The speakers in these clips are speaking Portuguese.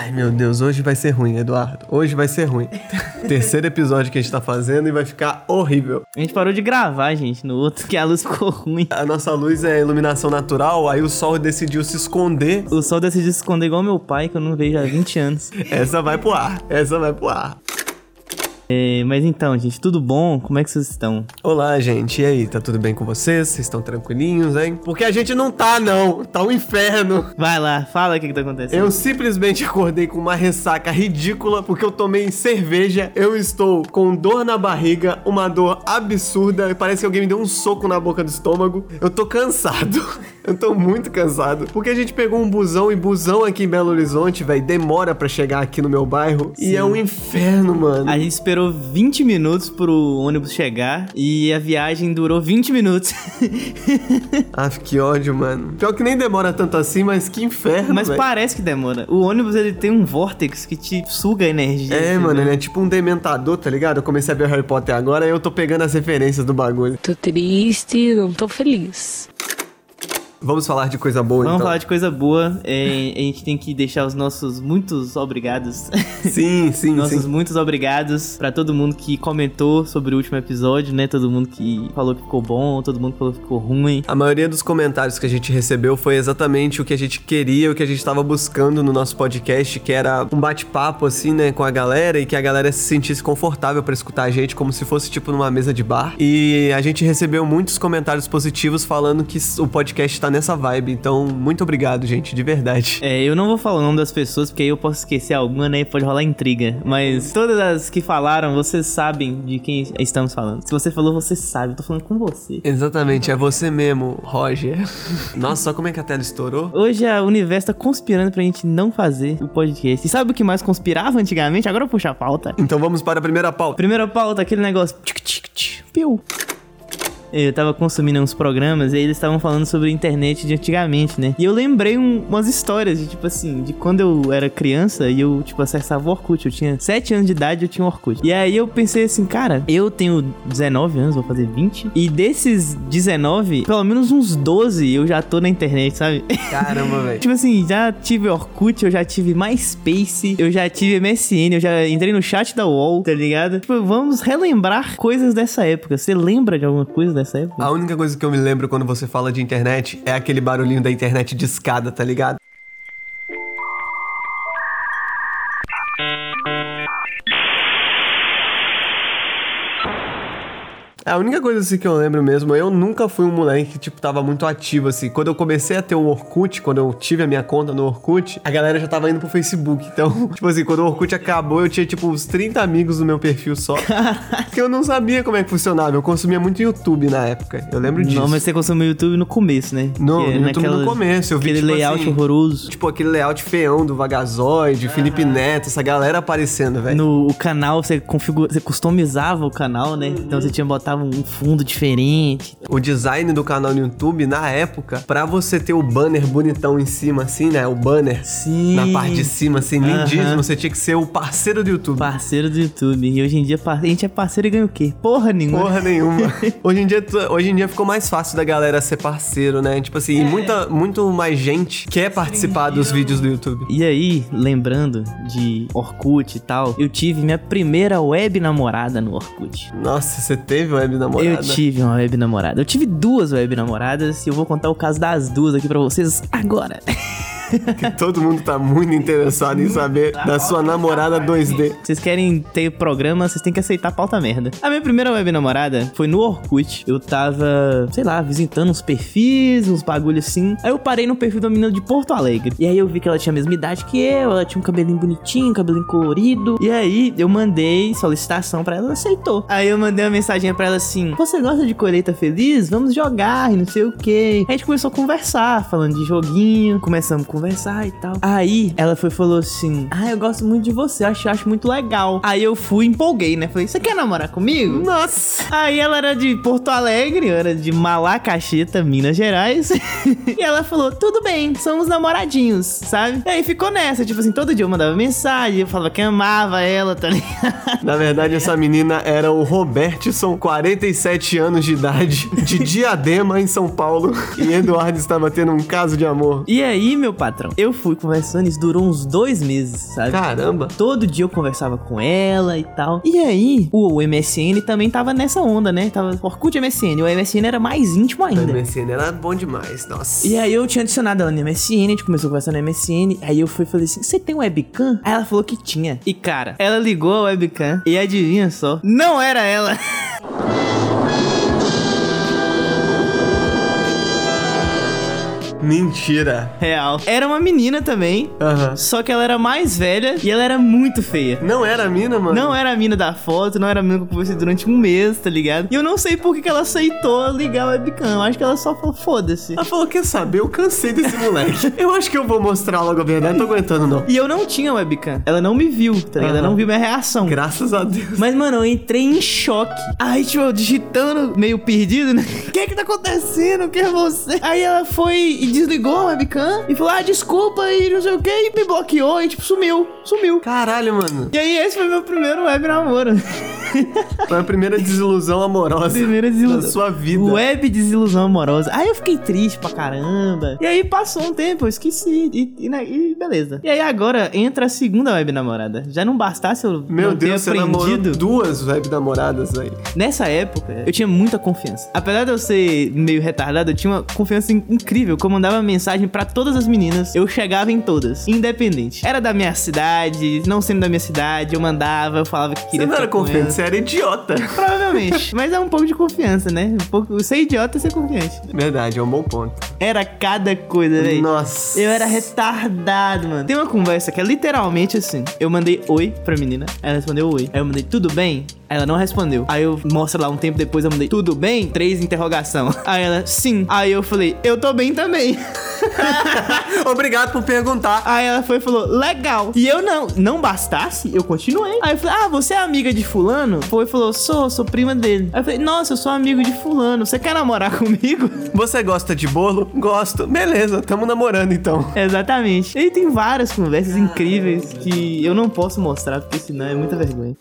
Ai, meu Deus, hoje vai ser ruim, Eduardo. Hoje vai ser ruim. Terceiro episódio que a gente tá fazendo e vai ficar horrível. A gente parou de gravar, gente, no outro, que a luz ficou ruim. A nossa luz é iluminação natural, aí o sol decidiu se esconder. O sol decidiu se esconder igual meu pai, que eu não vejo há 20 anos. Essa vai pro ar, essa vai pro ar. É, mas então, gente, tudo bom? Como é que vocês estão? Olá, gente. E aí, tá tudo bem com vocês? Vocês estão tranquilinhos, hein? Porque a gente não tá, não. Tá um inferno. Vai lá, fala o que, que tá acontecendo. Eu simplesmente acordei com uma ressaca ridícula porque eu tomei cerveja. Eu estou com dor na barriga, uma dor absurda. Parece que alguém me deu um soco na boca do estômago. Eu tô cansado. Eu tô muito cansado. Porque a gente pegou um busão e busão aqui em Belo Horizonte, velho, demora para chegar aqui no meu bairro. Sim. E é um inferno, mano. A gente esperou 20 minutos pro ônibus chegar e a viagem durou 20 minutos. ah, que ódio, mano. Pior que nem demora tanto assim, mas que inferno, Mas véio. parece que demora. O ônibus, ele tem um vórtex que te suga a energia. É, mano, ele é tipo um dementador, tá ligado? Eu comecei a ver Harry Potter agora e eu tô pegando as referências do bagulho. Tô triste, não tô feliz. Vamos falar de coisa boa, Vamos então. falar de coisa boa. É, a gente tem que deixar os nossos muitos obrigados. Sim, sim, nossos sim. muitos obrigados para todo mundo que comentou sobre o último episódio, né? Todo mundo que falou que ficou bom, todo mundo que falou que ficou ruim. A maioria dos comentários que a gente recebeu foi exatamente o que a gente queria, o que a gente estava buscando no nosso podcast, que era um bate-papo assim, né, com a galera e que a galera se sentisse confortável para escutar a gente como se fosse tipo numa mesa de bar. E a gente recebeu muitos comentários positivos falando que o podcast tá nessa vibe. Então, muito obrigado, gente, de verdade. É, eu não vou falar o nome das pessoas, porque aí eu posso esquecer alguma, né? E pode rolar intriga. Mas todas as que falaram, vocês sabem de quem estamos falando. Se você falou, você sabe. Eu tô falando com você. Exatamente, é você mesmo, Roger. Nossa, só como é que a tela estourou? Hoje a universo tá conspirando pra gente não fazer o podcast. E sabe o que mais conspirava antigamente? Agora eu puxo a pauta. Então vamos para a primeira pauta. Primeira pauta, aquele negócio. Piu eu tava consumindo uns programas e eles estavam falando sobre a internet de antigamente, né? E eu lembrei um, umas histórias de, tipo assim, de quando eu era criança e eu, tipo, acessava o Orkut. Eu tinha 7 anos de idade eu tinha o Orkut. E aí eu pensei assim, cara, eu tenho 19 anos, vou fazer 20. E desses 19, pelo menos uns 12 eu já tô na internet, sabe? Caramba, velho. tipo assim, já tive Orkut, eu já tive MySpace, eu já tive MSN, eu já entrei no chat da UOL, tá ligado? Tipo, vamos relembrar coisas dessa época. Você lembra de alguma coisa A única coisa que eu me lembro quando você fala de internet é aquele barulhinho da internet de escada, tá ligado? A única coisa assim que eu lembro mesmo, eu nunca fui um moleque que, tipo, tava muito ativo, assim. Quando eu comecei a ter o Orkut, quando eu tive a minha conta no Orkut, a galera já tava indo pro Facebook. Então, tipo assim, quando o Orkut acabou, eu tinha, tipo, uns 30 amigos no meu perfil só. porque eu não sabia como é que funcionava. Eu consumia muito YouTube na época. Eu lembro disso. Não, mas você consumiu YouTube no começo, né? No, no YouTube no começo. Eu vi, aquele tipo, layout assim, horroroso. Tipo, aquele layout feão do Vagazoide, ah. Felipe Neto, essa galera aparecendo, velho. No canal, você configura, você customizava o canal, né? Então você tinha botava um fundo diferente. O design do canal no YouTube, na época, pra você ter o banner bonitão em cima, assim, né? O banner Sim. na parte de cima, assim, lindíssimo. Você tinha que ser o parceiro do YouTube. Parceiro do YouTube. E hoje em dia, a gente é parceiro e ganha o quê? Porra nenhuma. Porra nenhuma. hoje, em dia, hoje em dia ficou mais fácil da galera ser parceiro, né? Tipo assim, é. muita, muito mais gente quer participar dos vídeos do YouTube. E aí, lembrando de Orkut e tal, eu tive minha primeira web namorada no Orkut. Nossa, você teve web namorada? Eu tive uma web namorada. Eu tive duas web namoradas e eu vou contar o caso das duas aqui para vocês agora. que todo mundo tá muito interessado em saber da sua namorada 2D. Vocês querem ter programa, vocês têm que aceitar pauta merda. A minha primeira web namorada foi no Orkut. Eu tava, sei lá, visitando uns perfis, uns bagulhos assim. Aí eu parei no perfil da menina de Porto Alegre. E aí eu vi que ela tinha a mesma idade que eu, ela tinha um cabelinho bonitinho, um cabelinho colorido. E aí eu mandei solicitação para ela, ela aceitou. Aí eu mandei uma mensagem para ela assim: Você gosta de colheita feliz? Vamos jogar e não sei o que. A gente começou a conversar, falando de joguinho, começamos a conversar e tal. Aí ela foi falou assim: Ah, eu gosto muito de você, acho, acho muito legal. Aí eu fui empolguei, né? Falei: Você quer namorar comigo? Nossa! Aí ela era de Porto Alegre, eu era de Malacacheta, Minas Gerais. e ela falou: Tudo bem, somos namoradinhos, sabe? E aí ficou nessa, tipo assim, todo dia eu mandava mensagem, eu falava que amava ela, tá ligado? Na verdade, essa menina era o Robertson, 47 anos de idade, de Diadema, em São Paulo. E Eduardo estava tendo um caso de amor. E aí, meu padre? Patrão. Eu fui conversando, isso durou uns dois meses, sabe? Caramba. Todo dia eu conversava com ela e tal. E aí, o MSN também tava nessa onda, né? Tava Orkut MSN. O MSN era mais íntimo O ainda. MSN era bom demais, nossa. E aí eu tinha adicionado ela no MSN, a gente começou a conversar no MSN. Aí eu fui e falei assim: você tem webcam? Aí ela falou que tinha. E cara, ela ligou a webcam e adivinha só, não era ela. Mentira. Real. Era uma menina também. Aham. Só que ela era mais velha e ela era muito feia. Não era a mina, mano? Não era a mina da foto, não era a mina que eu conversei durante um mês, tá ligado? E eu não sei por que, que ela aceitou ligar o webcam. Eu acho que ela só falou, foda-se. Ela falou, quer saber? Eu cansei desse moleque. eu acho que eu vou mostrar logo a verdade. Não tô aguentando, não. E eu não tinha webcam. Ela não me viu, tá ligado? Ela Aham. não viu minha reação. Graças a Deus. Mas, mano, eu entrei em choque. Aí, tipo, eu digitando, meio perdido, né? O que que tá acontecendo? Quem é você? Aí ela foi e desligou a webcam e falou, ah, desculpa e não sei o que, e me bloqueou e, tipo, sumiu. Sumiu. Caralho, mano. E aí, esse foi meu primeiro web namoro. Foi a primeira desilusão amorosa Primeira desilusão. da sua vida. Web desilusão amorosa. Aí eu fiquei triste pra caramba. E aí passou um tempo, eu esqueci. E, e, né, e beleza. E aí agora entra a segunda web namorada. Já não bastasse eu Meu ter Deus, namorou aprendido. duas web namoradas, velho. Nessa época, eu tinha muita confiança. Apesar de eu ser meio retardado, eu tinha uma confiança in- incrível. Eu mandava mensagem pra todas as meninas. Eu chegava em todas, independente. Era da minha cidade, não sendo da minha cidade, eu mandava, eu falava que Você queria não era confiante, você era idiota. Provavelmente. Mas é um pouco de confiança, né? Um pouco, ser idiota é ser confiante. Verdade, é um bom ponto. Era cada coisa, velho. Nossa. Eu era retardado, mano. Tem uma conversa que é literalmente assim. Eu mandei oi pra menina. Ela respondeu oi. Aí eu mandei tudo bem? Aí ela não respondeu. Aí eu mostro lá um tempo depois, eu mandei tudo bem? Três interrogação. Aí ela, sim. Aí eu falei, eu tô bem também. Obrigado por perguntar. Aí ela foi e falou, legal. E eu não, não bastasse, eu continuei. Aí eu falei, ah, você é amiga de fulano? Foi e falou, sou, sou prima dele. Aí eu falei, nossa, eu sou amigo de fulano. Você quer namorar comigo? Você gosta de bolo? Gosto. Beleza, tamo namorando então. Exatamente. E tem várias conversas incríveis que eu não posso mostrar, porque senão é muita vergonha.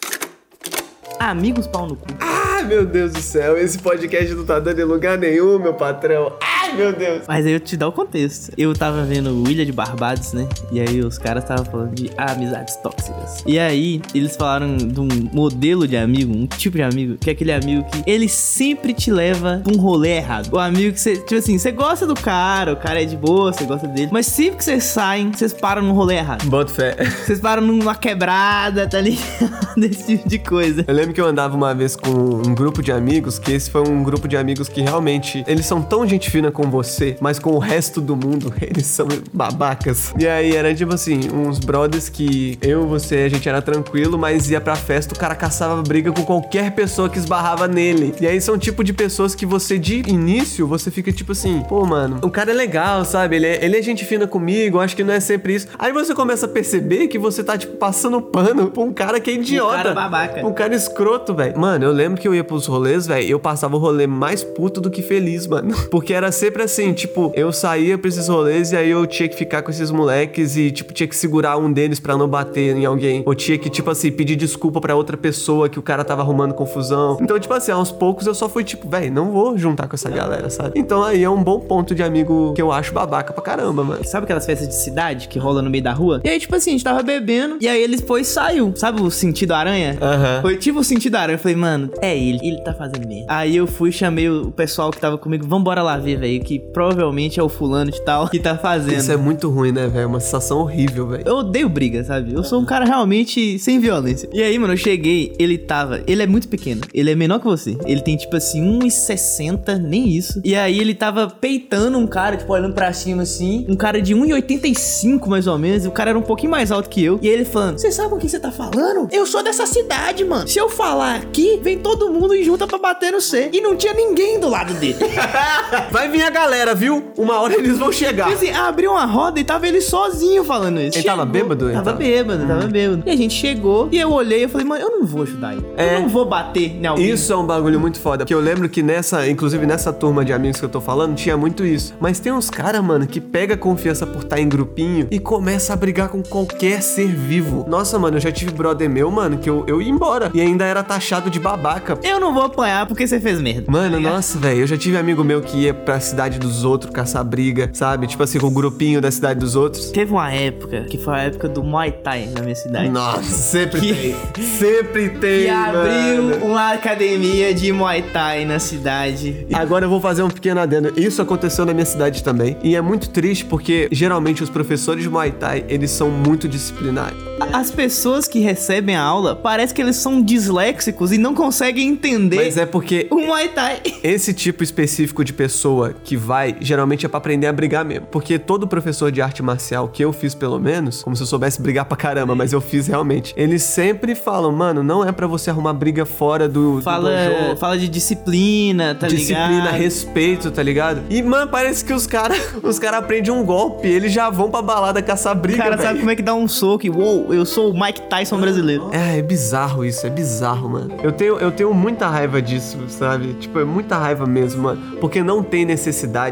Amigos pau no cu. Ai, meu Deus do céu, esse podcast não tá dando em lugar nenhum, meu patrão. Ai, meu Deus. Mas aí eu te dar o contexto. Eu tava vendo Ilha de Barbados, né? E aí os caras estavam falando de amizades tóxicas. E aí eles falaram de um modelo de amigo, um tipo de amigo, que é aquele amigo que ele sempre te leva pra um rolê errado. O amigo que você, tipo assim, você gosta do cara, o cara é de boa, você gosta dele, mas sempre que vocês saem, vocês param num rolê errado. Bota fé. Vocês param numa quebrada, tá ligado? Desse tipo de coisa. Eu lembro que eu andava uma vez com um grupo de amigos, que esse foi um grupo de amigos que realmente, eles são tão gente fina com você, mas com o resto do mundo, eles são babacas. E aí era tipo assim, uns brothers que eu, você, a gente era tranquilo, mas ia pra festa, o cara caçava briga com qualquer pessoa que esbarrava nele. E aí são tipo de pessoas que você, de início, você fica tipo assim, pô, mano, o cara é legal, sabe? Ele é, ele é gente fina comigo, acho que não é sempre isso. Aí você começa a perceber que você tá, tipo, passando pano pra um cara que é idiota. cara babaca. Um cara escroto, velho. Mano, eu lembro que eu ia pros rolês, velho. Eu passava o rolê mais puto do que feliz, mano. Porque era sempre assim, tipo, eu saía pra esses rolês e aí eu tinha que ficar com esses moleques e, tipo, tinha que segurar um deles pra não bater em alguém. Ou tinha que, tipo assim, pedir desculpa pra outra pessoa que o cara tava arrumando confusão. Então, tipo assim, aos poucos eu só fui, tipo, velho, não vou juntar com essa galera, sabe? Então aí é um bom ponto de amigo que eu acho babaca pra caramba, mano. Sabe aquelas festas de cidade que rola no meio da rua? E aí, tipo assim, a gente tava bebendo. E aí ele depois saiu. Sabe o sentido aranha? Aham. Foi tipo o sentido aranha. Eu falei, mano, é ele. Ele tá fazendo merda. Aí eu fui, chamei o pessoal que tava comigo. Vambora lá ver, velho. Que provavelmente é o fulano de tal que tá fazendo. Isso é muito ruim, né, velho? Uma sensação horrível, velho. Eu odeio briga, sabe? Eu sou um cara realmente sem violência. E aí, mano, eu cheguei, ele tava. Ele é muito pequeno. Ele é menor que você. Ele tem, tipo assim, 1,60, nem isso. E aí ele tava peitando um cara, tipo, olhando pra cima assim. Um cara de 1,85 mais ou menos. E o cara era um pouquinho mais alto que eu. E ele falando: Você sabe o que você tá falando? Eu sou dessa cidade, mano. Se eu falar aqui, vem todo mundo e junta pra bater no C. E não tinha ninguém do lado dele. Vai vir a galera, viu? Uma hora eles vão chegar. E assim, abriu uma roda e tava ele sozinho falando isso. Ele tava bêbado? Ele Tava tava- bêbado, tava bêbado. E a gente chegou e eu olhei e falei, mano, eu não vou ajudar ele. É. Eu não vou bater em alguém. Isso é um bagulho muito foda. Porque eu lembro que nessa, inclusive nessa turma de amigos que eu tô falando, tinha muito isso. Mas tem uns caras, mano, que pega confiança por estar em grupinho e começa a brigar com qualquer ser vivo. Nossa, mano, eu já tive brother meu, mano, que eu, eu ia embora. E ainda era taxado de babaca. Eu não vou apanhar porque você fez merda. Mano, nossa, velho, eu já tive amigo meu que ia pra cidade cidade dos outros, caçar briga, sabe? Tipo assim, com o grupinho da cidade dos outros. Teve uma época que foi a época do Muay Thai na minha cidade. Nossa, sempre Que- tem. Sempre tem. Que abriu mano. uma academia de Muay Thai na cidade. E Agora eu vou fazer um pequeno adendo. Isso aconteceu na minha cidade também. E é muito triste porque geralmente os professores de Muay Thai, eles são muito disciplinados. As pessoas que recebem a aula, parece que eles são disléxicos e não conseguem entender Mas é porque o Muay Thai. esse tipo específico de pessoa que vai, geralmente é pra aprender a brigar mesmo. Porque todo professor de arte marcial que eu fiz, pelo menos, como se eu soubesse brigar pra caramba, mas eu fiz realmente. Eles sempre falam, mano, não é pra você arrumar briga fora do, do Fala, dojo. fala de disciplina, tá Disciplina, ligado? respeito, tá ligado? E, mano, parece que os caras os cara aprendem um golpe, eles já vão pra balada caçar O briga, cara velho. sabe como é que dá um soco e, uou, eu sou o Mike Tyson brasileiro. É, é bizarro isso, é bizarro, mano. Eu tenho, eu tenho muita raiva disso, sabe? Tipo, é muita raiva mesmo, mano. Porque não tem necessidade,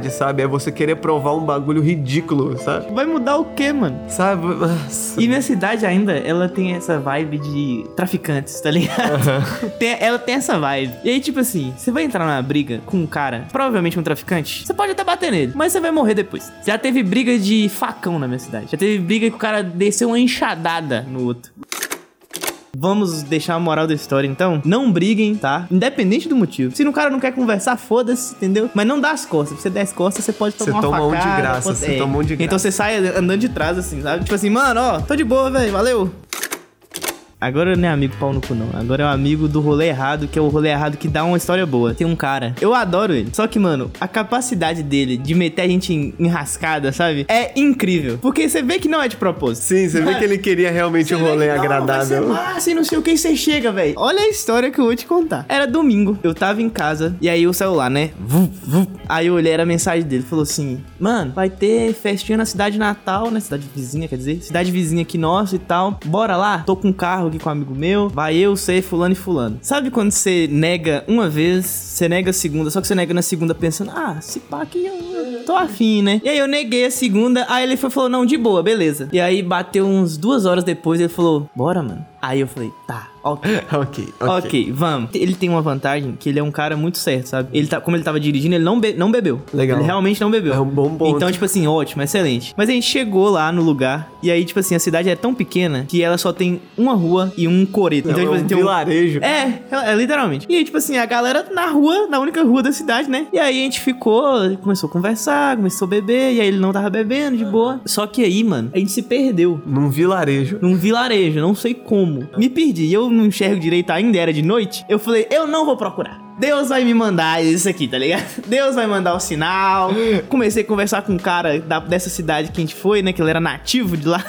sabe? É você querer provar um bagulho ridículo, sabe? Vai mudar o quê, mano? Sabe? Nossa. E minha cidade ainda, ela tem essa vibe de traficantes, tá ligado? Tem- ela tem essa vibe. E aí, tipo assim, você vai entrar numa briga com um cara, provavelmente um traficante, você pode até bater nele, mas você vai morrer depois. Já teve briga de facão na minha cidade. Já teve briga que o cara desceu uma enxadada no outro. Vamos deixar a moral da história então. Não briguem, tá? Independente do motivo. Se o cara não quer conversar, foda-se, entendeu? Mas não dá as costas. Se você der as costas, você pode Você tomar uma toma um de facada, graça, pode- você é. toma um de Então graça. você sai andando de trás, assim, sabe? Tipo assim, mano, ó, tô de boa, velho, valeu. Agora não é amigo pau no cu, não. Agora é um amigo do rolê errado, que é o rolê errado que dá uma história boa. Tem um cara, eu adoro ele. Só que, mano, a capacidade dele de meter a gente em enrascada, sabe? É incrível. Porque você vê que não é de propósito. Sim, você vê que ele queria realmente um rolê Não, Vai agradável. ser massa e não sei o que, você chega, velho. Olha a história que eu vou te contar. Era domingo, eu tava em casa, e aí o celular, né? Aí eu olhei, era a mensagem dele, falou assim, mano, vai ter festinha na cidade natal, né? Cidade vizinha, quer dizer, cidade vizinha aqui nossa e tal. Bora lá? Tô com um carro aqui com um amigo meu, vai eu, você, fulano e fulano. Sabe quando você nega uma vez, você nega a segunda, só que você nega na segunda pensando, ah, se pá que eu tô afim, né? E aí eu neguei a segunda, aí ele foi, falou, não, de boa, beleza. E aí bateu uns duas horas depois, ele falou, bora, mano. Aí eu falei, tá, ok. ok, ok. Ok, vamos. Ele tem uma vantagem que ele é um cara muito certo, sabe? Ele tá, como ele tava dirigindo, ele não, be- não bebeu. Legal. Ele realmente não bebeu. É um bom ponto. Então, tipo assim, ótimo, excelente. Mas a gente chegou lá no lugar e aí, tipo assim, a cidade é tão pequena que ela só tem uma rua e um coreto. Então, é tipo um assim, tem um, vilarejo. é, é, é, literalmente. E aí, tipo assim, a galera na rua, na única rua da cidade, né? E aí a gente ficou, começou a conversar, começou a beber, e aí ele não tava bebendo de boa. Só que aí, mano, a gente se perdeu. Num vilarejo. Num vilarejo, não sei como. Me perdi, eu não enxergo direito ainda, era de noite. Eu falei, eu não vou procurar. Deus vai me mandar isso aqui, tá ligado? Deus vai mandar o sinal. Comecei a conversar com um cara da- dessa cidade que a gente foi, né? Que ele era nativo de lá.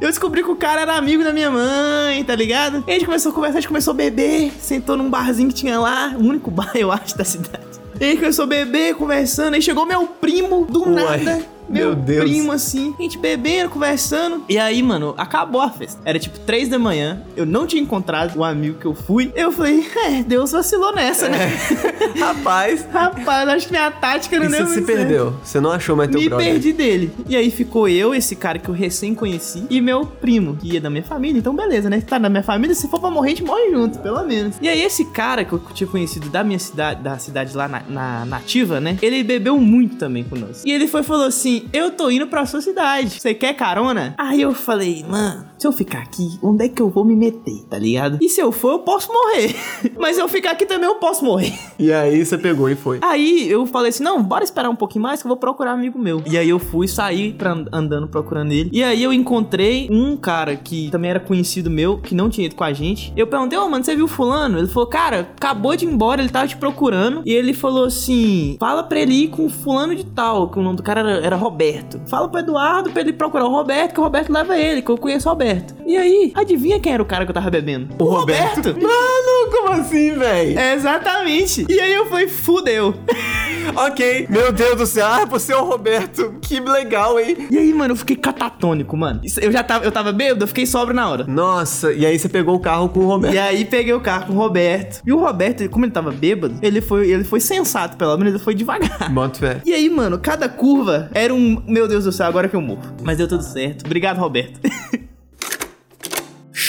Eu descobri que o cara era amigo da minha mãe, tá ligado? E a gente começou a conversar, a gente começou a beber, sentou num barzinho que tinha lá, o único bar, eu acho, da cidade. E a gente começou a beber, conversando, aí chegou meu primo do Uai, nada. Meu, meu Deus. primo, assim, a gente bebendo, conversando. E aí, mano, acabou a festa. Era tipo três da manhã, eu não tinha encontrado o amigo que eu fui. Eu falei, é, Deus vacilou nessa, né? Rapaz, Rapaz, acho que minha tática não e deu você se certo. perdeu. Você não achou mais teu Me brother. perdi dele. E aí ficou eu, esse cara que eu recém conheci, e meu primo, que ia da minha família. Então, beleza, né? Tá na minha família, se for pra morrer, a gente morre junto, pelo menos. E aí, esse cara que eu tinha conhecido da minha cidade, da cidade lá na, na nativa, né? Ele bebeu muito também conosco. E ele foi e falou assim: Eu tô indo pra sua cidade. Você quer carona? Aí eu falei, mano, se eu ficar aqui, onde é que eu vou me meter, tá ligado? E se eu for, eu posso morrer. Mas se eu ficar aqui também, eu posso morrer. E aí você pegou e foi. Aí eu falei assim: não, bora esperar um pouquinho mais que eu vou procurar um amigo meu. E aí eu fui sair pra and- andando procurando ele. E aí eu encontrei um cara que também era conhecido meu, que não tinha ido com a gente. Eu perguntei, ô mano, você viu fulano? Ele falou, cara, acabou de ir embora, ele tava te procurando. E ele falou assim: fala pra ele ir com fulano de tal, que o nome do cara era, era Roberto. Fala pro Eduardo pra ele procurar o Roberto, que o Roberto leva ele, que eu conheço o Roberto. E aí, adivinha quem era o cara que eu tava bebendo? O Roberto. Mano, como assim, velho? É, exatamente. E aí eu falei, fudeu. Ok, meu Deus do céu. Ah, você é o Roberto. Que legal, hein? E aí, mano, eu fiquei catatônico, mano. Eu já tava, eu tava bêbado, eu fiquei sóbrio na hora. Nossa, e aí você pegou o carro com o Roberto. E aí peguei o carro com o Roberto. E o Roberto, como ele tava bêbado, ele foi, ele foi sensato, pelo menos ele foi devagar. Bota fé. E aí, mano, cada curva era um. Meu Deus do céu, agora que eu morro. Mas deu tudo certo. Obrigado, Roberto.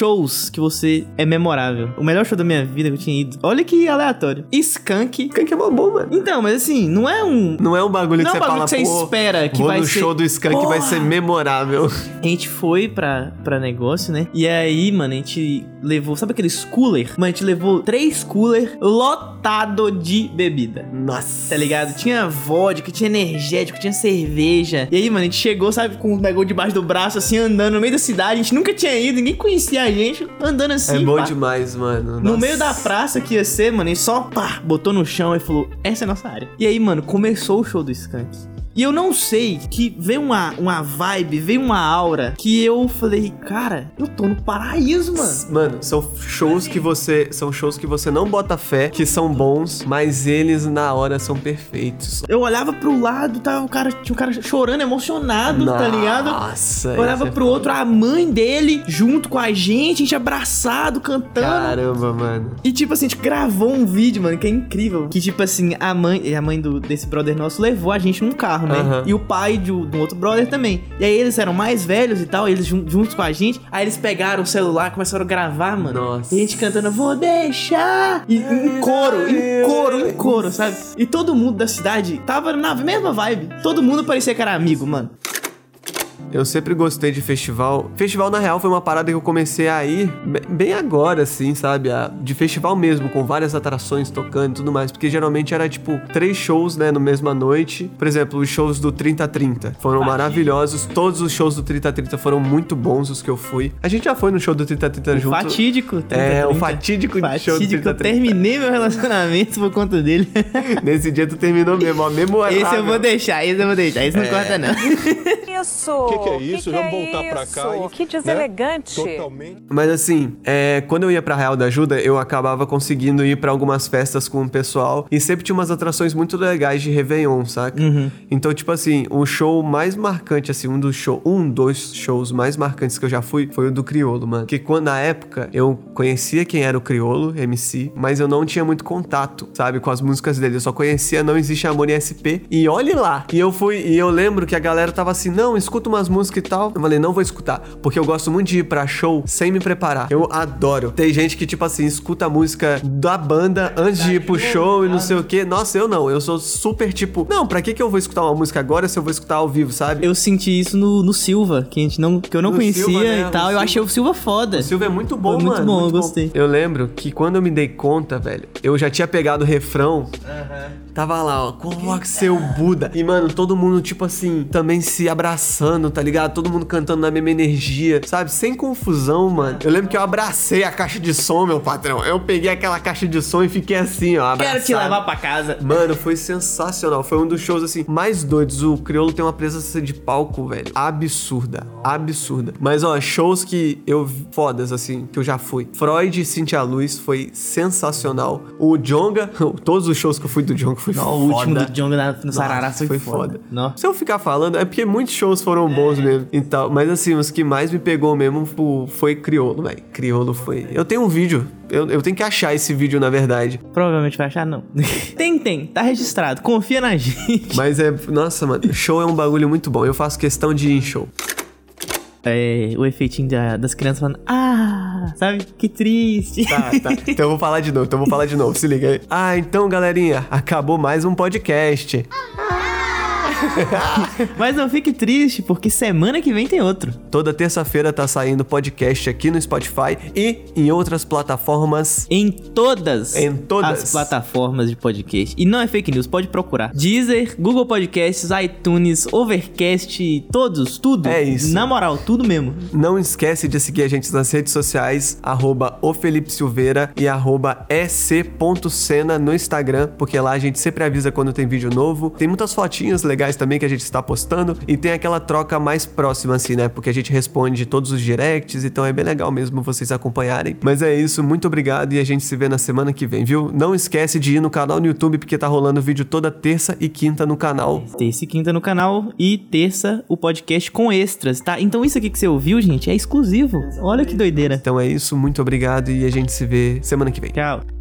shows que você é memorável. O melhor show da minha vida que eu tinha ido. Olha que aleatório. Skunk. Skunk é bom, mano. Então, mas assim, não é um. Não é um bagulho Não que é um você bagulho fala, que você espera que vai no ser- show do Skunk vai Porra! ser memorável. A gente foi pra, pra negócio, né? E aí, mano, a gente levou. Sabe aqueles cooler? Mano, a gente levou três cooler lotado de bebida. Nossa. Tá ligado? Tinha vodka, tinha energético, tinha cerveja. E aí, mano, a gente chegou, sabe, com o negócio debaixo do braço, assim, andando no meio da cidade. A gente nunca tinha ido, ninguém conhecia a gente, andando assim. É bom pá. demais, mano. No Nossa. meio da praça que ia ser, mano, e só pá, botou no chão e falou: Essa é a nossa área. E aí, mano, começou o show do Skank. E eu não sei que veio uma, uma vibe, veio uma aura que eu falei, cara, eu tô no paraíso, mano. Mano, são shows que você. São shows que você não bota fé, que são bons, mas eles na hora são perfeitos. Eu olhava pro lado, tava o cara, tinha um cara chorando, emocionado, tá ligado? Nossa. Olhava é pro outro, a mãe dele, junto com a gente, a gente abraçado, cantando. Caramba, mano. E tipo assim, a gente gravou um vídeo, mano, que é incrível. Que tipo assim, a mãe, a mãe do, desse brother nosso levou a gente num carro, né? Aham. E o pai de, de um outro brother também. E aí eles eram mais velhos e tal, eles jun- juntos com a gente. Aí eles pegaram o celular, começaram a gravar, mano. Nossa. E a gente cantando, vou deixar. E em coro, em coro, em coro, sabe? E todo mundo da cidade tava na mesma vibe. Todo mundo parecia que era amigo, mano. Eu sempre gostei de festival. Festival, na real, foi uma parada que eu comecei a ir be- bem agora, assim, sabe? A- De festival mesmo, com várias atrações tocando e tudo mais. Porque geralmente era, tipo, três shows, né, no mesma noite. Por exemplo, os shows do 3030 foram Fatídico. maravilhosos. Todos os shows do 3030 foram muito bons, os que eu fui. A gente já foi no show do 3030 junto. Fatídico. É, 30, o fatídico de show do Fatídico, eu 3030. terminei meu relacionamento por conta dele. Nesse dia tu terminou mesmo, ó, memorável. Esse eu vou deixar, esse eu vou deixar. Esse não corta, não. Isso! O que, que é isso? Vamos voltar pra cá. e- Que né? deselegante! Totalmente. Mas assim, é, quando eu ia pra Real da Ajuda, eu acabava conseguindo ir pra algumas festas com o pessoal e sempre tinha umas atrações muito legais de Réveillon, saca? Então, tipo assim, o show mais marcante, assim, um dos shows, um dos shows mais marcantes que eu já fui foi o do Criolo, mano. Que quando na época eu conhecia quem era o Criolo, MC, mas eu não tinha muito contato, sabe, com as músicas dele. Eu só conhecia Não Existe Amor em SP e olhe lá. E eu fui, e eu lembro que a galera tava assim, não, escuta umas músicas e tal. Eu falei, não vou escutar, porque eu gosto muito de ir pra show sem me preparar. Eu adoro. Tem gente que, tipo assim, escuta a música da banda antes de ir pro show e não sei o que. Nossa, eu não. Eu sou super tipo, não, pra que que eu vou escutar uma música agora se eu vou escutar ao vivo, sabe? Eu senti isso no, no Silva, que, a gente não, que eu não No conhecia Silva, né? e tal. O Eu Silva- achei o Silva foda. O Silvio é muito bom, Foi muito mano. bom, eu gostei. Eu lembro que quando eu me dei conta, velho, eu já tinha pegado o refrão. Tava lá, ó, coloque seu Buda. E, mano, todo mundo, tipo assim, também se abraçando, tá ligado? Todo mundo cantando na mesma energia, sabe? Sem confusão, mano. Eu lembro que eu abracei a caixa de som, meu patrão. Eu peguei aquela caixa de som e fiquei assim, ó, abraçado. Quero te levar pra casa. Mano, foi sensacional. Foi um dos shows, assim, mais doidos. O Criolo tem uma presença de palco, velho, absurda. Absurda. Mas, ó, shows que eu... Fodas, assim, que eu já fui. Freud e Cintia Luz foi sensacional. O Jonga... Todos os shows que eu fui do Jonga foi Não, foda. o último do Djonga na- no Sarará Nossa, foi, foda. Não. Se eu ficar falando, é porque muitos shows foram bons mesmo e tal. Mas assim, os que mais me pegou mesmo fo- foi Criolo, velho. Criolo foi. Eu tenho um vídeo. Eu, eu tenho que achar esse vídeo, na verdade. Provavelmente vai achar, não. tem, tem. Tá registrado. Confia na gente. Mas é. Nossa, mano, show é um bagulho muito bom. Eu faço questão de ir em show. É, o efeitinho da- das crianças falando, ah, sabe? Que triste. Tá, tá. Então eu vou falar de novo, então eu vou falar de novo. Se liga aí. Ah, então, galerinha, acabou mais um podcast. Mas não fique triste, porque semana que vem tem outro. Toda terça-feira tá saindo podcast aqui no Spotify e em outras plataformas. Em todas, Em todas. as plataformas de podcast. E não é fake news, pode procurar. Deezer, Google Podcasts, iTunes, Overcast, todos, tudo. É isso. Na moral, tudo mesmo. Não esquece de seguir a gente nas redes sociais, arroba o Felipe Silveira e arroba ec.cena no Instagram, porque lá a gente sempre avisa quando tem vídeo novo. Tem muitas fotinhas legais também que a gente está postando e tem aquela troca mais próxima assim, né? Porque a gente responde todos os directs, então é bem legal mesmo vocês acompanharem. Mas é isso, muito obrigado e a gente se vê na semana que vem, viu? Não esquece de ir no canal no YouTube porque tá rolando vídeo toda terça e quinta no canal. Terça e quinta no canal e terça o podcast com extras, tá? Então isso aqui que você ouviu, gente, é exclusivo. Olha que doideira. Então é isso, muito obrigado e a gente se vê semana que vem. Tchau.